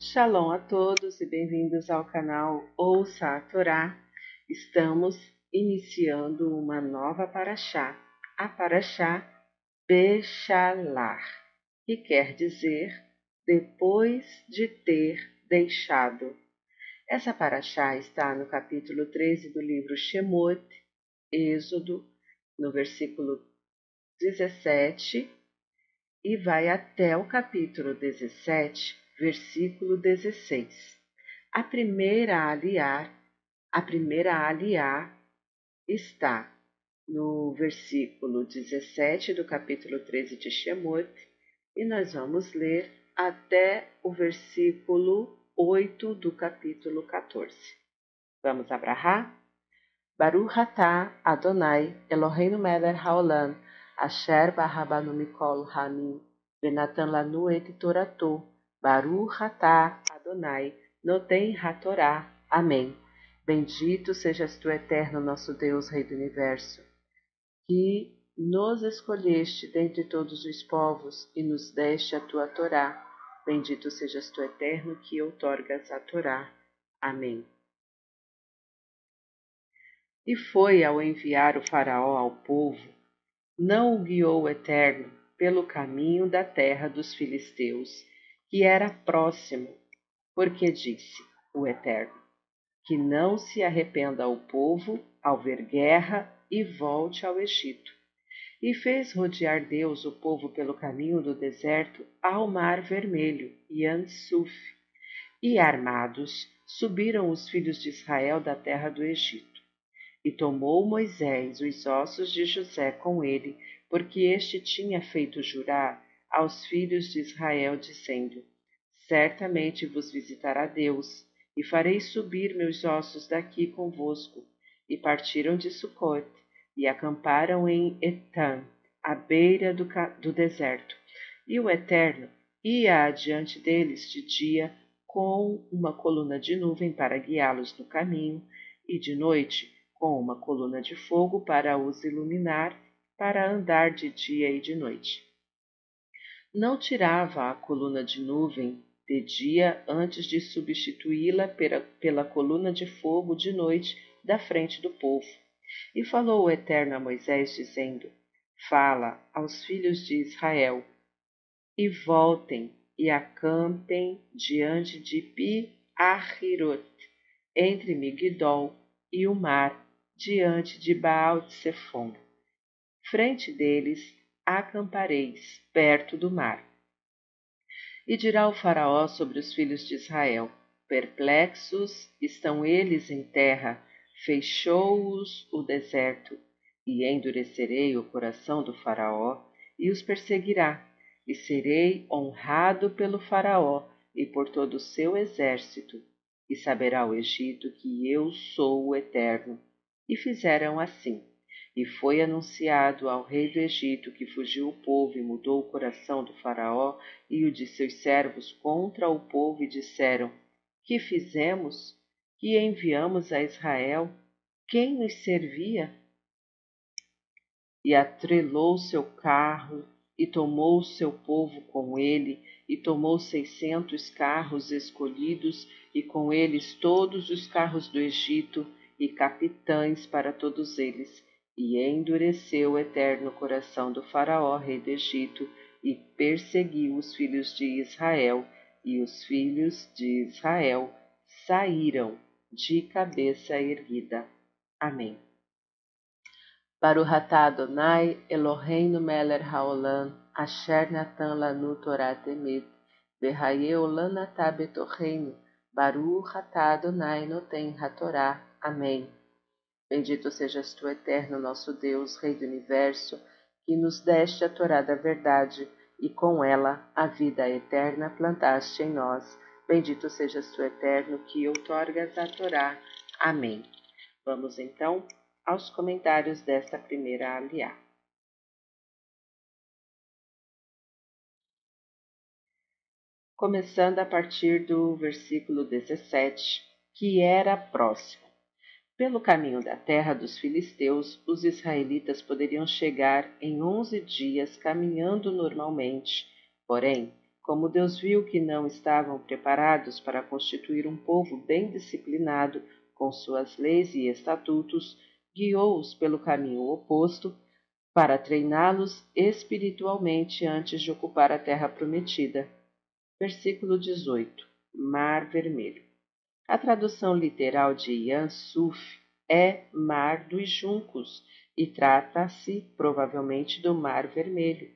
Shalom a todos e bem-vindos ao canal Ouça a Torá. Estamos iniciando uma nova paraxá, a paraxá Bechalar, que quer dizer depois de ter deixado. Essa paraxá está no capítulo 13 do livro Shemot, Êxodo, no versículo 17, e vai até o capítulo 17, versículo 16. A primeira aliar, a primeira aliar está no versículo 17 do capítulo 13 de Shemot, e nós vamos ler até o versículo 8 do capítulo 14. Vamos abrahar? Baruch atah Adonai Eloheinu melech haolam asher barabanu mikol hamim venatan lanu et toratou Baruch atah Adonai, Noten Hatorá. Amém. Bendito sejas tu, eterno nosso Deus, Rei do Universo, que nos escolheste dentre todos os povos e nos deste a tua Torá. Bendito sejas tu, eterno, que outorgas a Torá. Amém. E foi ao enviar o Faraó ao povo, não o guiou o Eterno pelo caminho da terra dos filisteus, que era próximo, porque disse o Eterno: que não se arrependa o povo ao ver guerra e volte ao Egito. E fez rodear Deus o povo pelo caminho do deserto ao mar vermelho, Yansuf. E armados subiram os filhos de Israel da terra do Egito. E tomou Moisés os ossos de José com ele, porque este tinha feito jurar aos filhos de Israel, dizendo: Certamente vos visitará Deus, e farei subir meus ossos daqui convosco. E partiram de Sucote, e acamparam em Etam, à beira do, do deserto. E o Eterno ia adiante deles de dia com uma coluna de nuvem para guiá-los no caminho, e de noite com uma coluna de fogo para os iluminar, para andar de dia e de noite não tirava a coluna de nuvem de dia antes de substituí-la pela, pela coluna de fogo de noite da frente do povo. E falou o Eterno a Moisés, dizendo: Fala aos filhos de Israel, e voltem e acampem diante de Pi-Ahirot, entre Migdol e o mar, diante de Baal de. Frente deles acampareis perto do mar. E dirá o Faraó sobre os filhos de Israel: Perplexos estão eles em terra, fechou-os o deserto, e endurecerei o coração do Faraó, e os perseguirá, e serei honrado pelo Faraó e por todo o seu exército, e saberá o Egito que eu sou o Eterno. E fizeram assim. E foi anunciado ao rei do Egito que fugiu o povo e mudou o coração do Faraó e o de seus servos contra o povo, e disseram: Que fizemos? Que enviamos a Israel? Quem nos servia? E atrelou seu carro e tomou seu povo com ele, e tomou seiscentos carros escolhidos, e com eles todos os carros do Egito, e capitães para todos eles e endureceu o eterno coração do Faraó, rei do Egito, e perseguiu os filhos de Israel, e os filhos de Israel saíram de cabeça erguida. Amém. Baruch atah Adonai Eloheinu melech haolam asher natan lanu Torah temet v'hayeu lanatah betorreinu Baruch atah Adonai noten hatorá. Amém. Bendito sejas tu, eterno nosso Deus, Rei do universo, que nos deste a Torá da verdade e com ela a vida eterna plantaste em nós. Bendito sejas tu, eterno, que outorgas a Torá. Amém. Vamos então aos comentários desta primeira aliá. Começando a partir do versículo 17, que era próximo. Pelo caminho da terra dos filisteus, os israelitas poderiam chegar em onze dias caminhando normalmente. Porém, Como Deus viu que não estavam preparados para constituir um povo bem disciplinado com suas leis e estatutos, guiou-os pelo caminho oposto para treiná-los espiritualmente antes de ocupar a terra prometida. Versículo 18. Mar Vermelho. A tradução literal de Yan Suf é Mar dos Juncos e trata-se provavelmente do Mar Vermelho.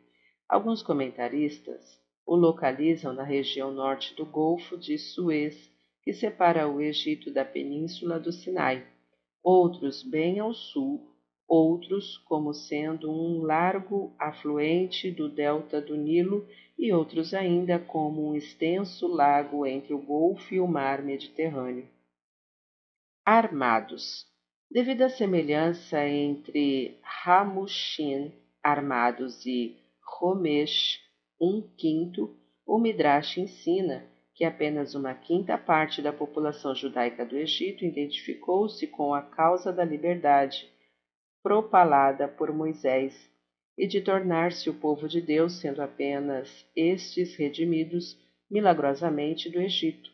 Alguns comentaristas o localizam na região norte do Golfo de Suez, que separa o Egito da península do Sinai. Outros bem ao sul, outros como sendo um largo afluente do delta do Nilo e outros ainda como um extenso lago entre o Golfo e o Mar Mediterrâneo. Armados. Devido à semelhança entre Hamushin, armados, e Romesh, um quinto, o Midrash ensina que apenas uma quinta parte da população judaica do Egito identificou-se com a causa da liberdade propalada por Moisés e de tornar-se o povo de Deus, sendo apenas estes redimidos milagrosamente do Egito.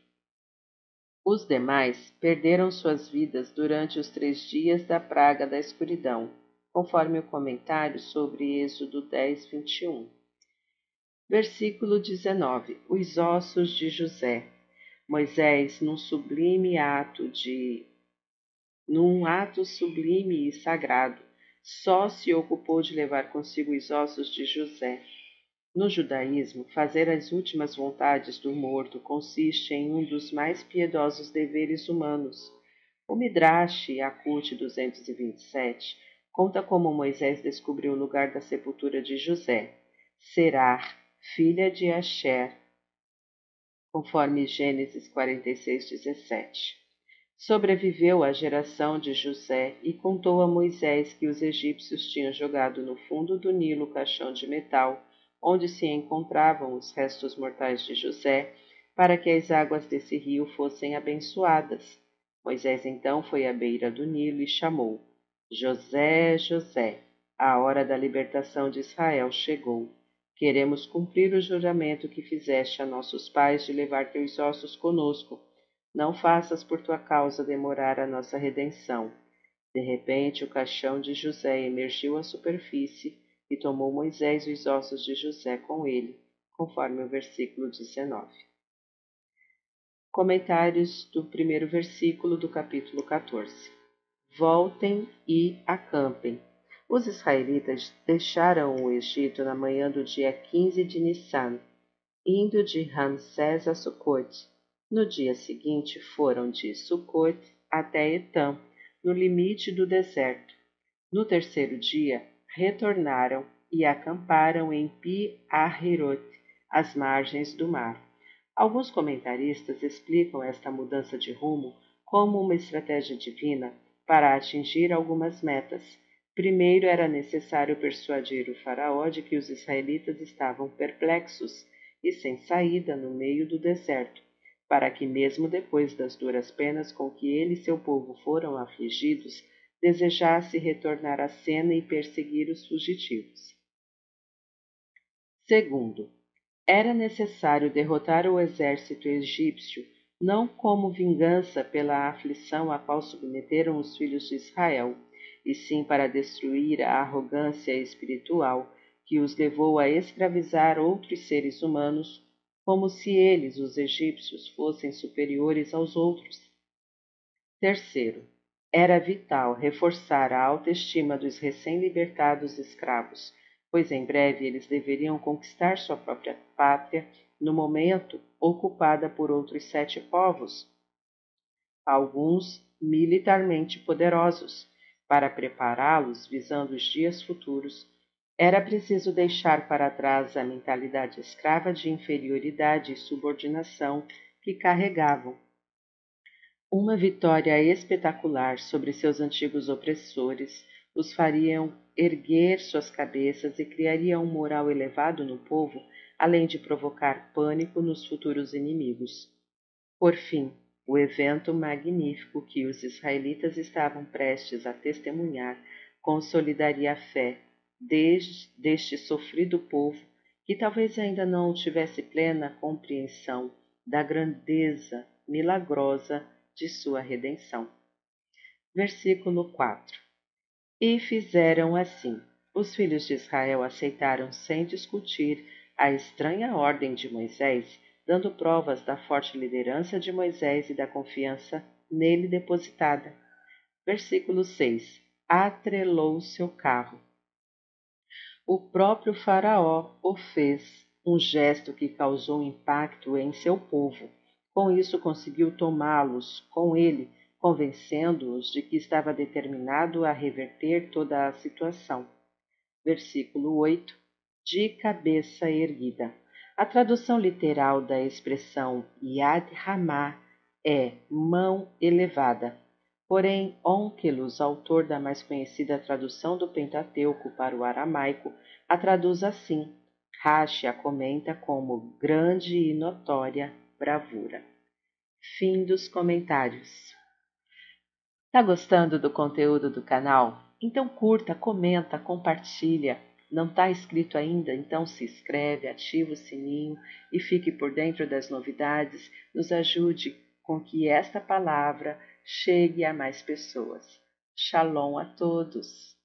Os demais perderam suas vidas durante os três dias da praga da escuridão, conforme o comentário sobre Êxodo 10, 21. Versículo 19: Os ossos de José. Moisés, num sublime ato de num ato sublime e sagrado, só se ocupou de levar consigo os ossos de José. No judaísmo, fazer as últimas vontades do morto consiste em um dos mais piedosos deveres humanos. O Midrash Yakut 227 conta como Moisés descobriu o lugar da sepultura de José. Serar, filha de Asher, conforme Gênesis 46, 17. Sobreviveu à geração de José e contou a Moisés que os egípcios tinham jogado no fundo do Nilo o caixão de metal, onde se encontravam os restos mortais de José, para que as águas desse rio fossem abençoadas. Moisés então foi à beira do Nilo e chamou: José, José, a hora da libertação de Israel chegou. Queremos cumprir o juramento que fizeste a nossos pais de levar teus ossos conosco. Não faças por tua causa demorar a nossa redenção. De repente, o caixão de José emergiu à superfície e tomou Moisés os ossos de José com ele, conforme o versículo 19. Comentários do primeiro versículo do capítulo 14. Voltem e acampem os israelitas deixaram o Egito na manhã do dia 15 de Nissan, indo de Ramsés a Sucote. No dia seguinte foram de Sucote até Etam, no limite do deserto. No terceiro dia retornaram e acamparam em Pi-Ahirot, às margens do mar. Alguns comentaristas explicam esta mudança de rumo como uma estratégia divina para atingir algumas metas Primeiro era necessário persuadir o Faraó de que os israelitas estavam perplexos e sem saída no meio do deserto, para que, mesmo depois das duras penas com que ele e seu povo foram afligidos, desejasse retornar à cena e perseguir os fugitivos. Segundo, era necessário derrotar o exército egípcio não como vingança pela aflição a qual submeteram os filhos de Israel, e sim para destruir a arrogância espiritual que os levou a escravizar outros seres humanos, como se eles, os egípcios, fossem superiores aos outros. Terceiro, era vital reforçar a autoestima dos recém-libertados escravos, pois em breve eles deveriam conquistar sua própria pátria, no momento ocupada por outros sete povos, alguns militarmente poderosos, para prepará-los visando os dias futuros, era preciso deixar para trás a mentalidade escrava de inferioridade e subordinação que carregavam. Uma vitória espetacular sobre seus antigos opressores os fariam erguer suas cabeças e criaria um moral elevado no povo, além de provocar pânico nos futuros inimigos. Por fim, o evento magnífico que os israelitas estavam prestes a testemunhar consolidaria a fé desde, deste sofrido povo que talvez ainda não tivesse plena compreensão da grandeza milagrosa de sua redenção. Versículo 4 E fizeram assim. Os filhos de Israel aceitaram sem discutir a estranha ordem de Moisés, dando provas da forte liderança de Moisés e da confiança nele depositada. Versículo 6 Atrelou seu carro o próprio Faraó o fez, um gesto que causou impacto em seu povo. Com isso, conseguiu tomá-los com ele, convencendo-os de que estava determinado a reverter toda a situação. Versículo 8 De cabeça erguida. A tradução literal da expressão Yad Ramah é mão elevada. Porém, Onkelos, autor da mais conhecida tradução do Pentateuco para o aramaico, a traduz assim. Rashi a comenta como grande e notória bravura. Fim dos comentários. Tá gostando do conteúdo do canal? Então curta, comenta, compartilha. Não está inscrito ainda? Então se inscreve, ativa o sininho e fique por dentro das novidades. Nos ajude com que esta palavra chegue a mais pessoas. Shalom a todos!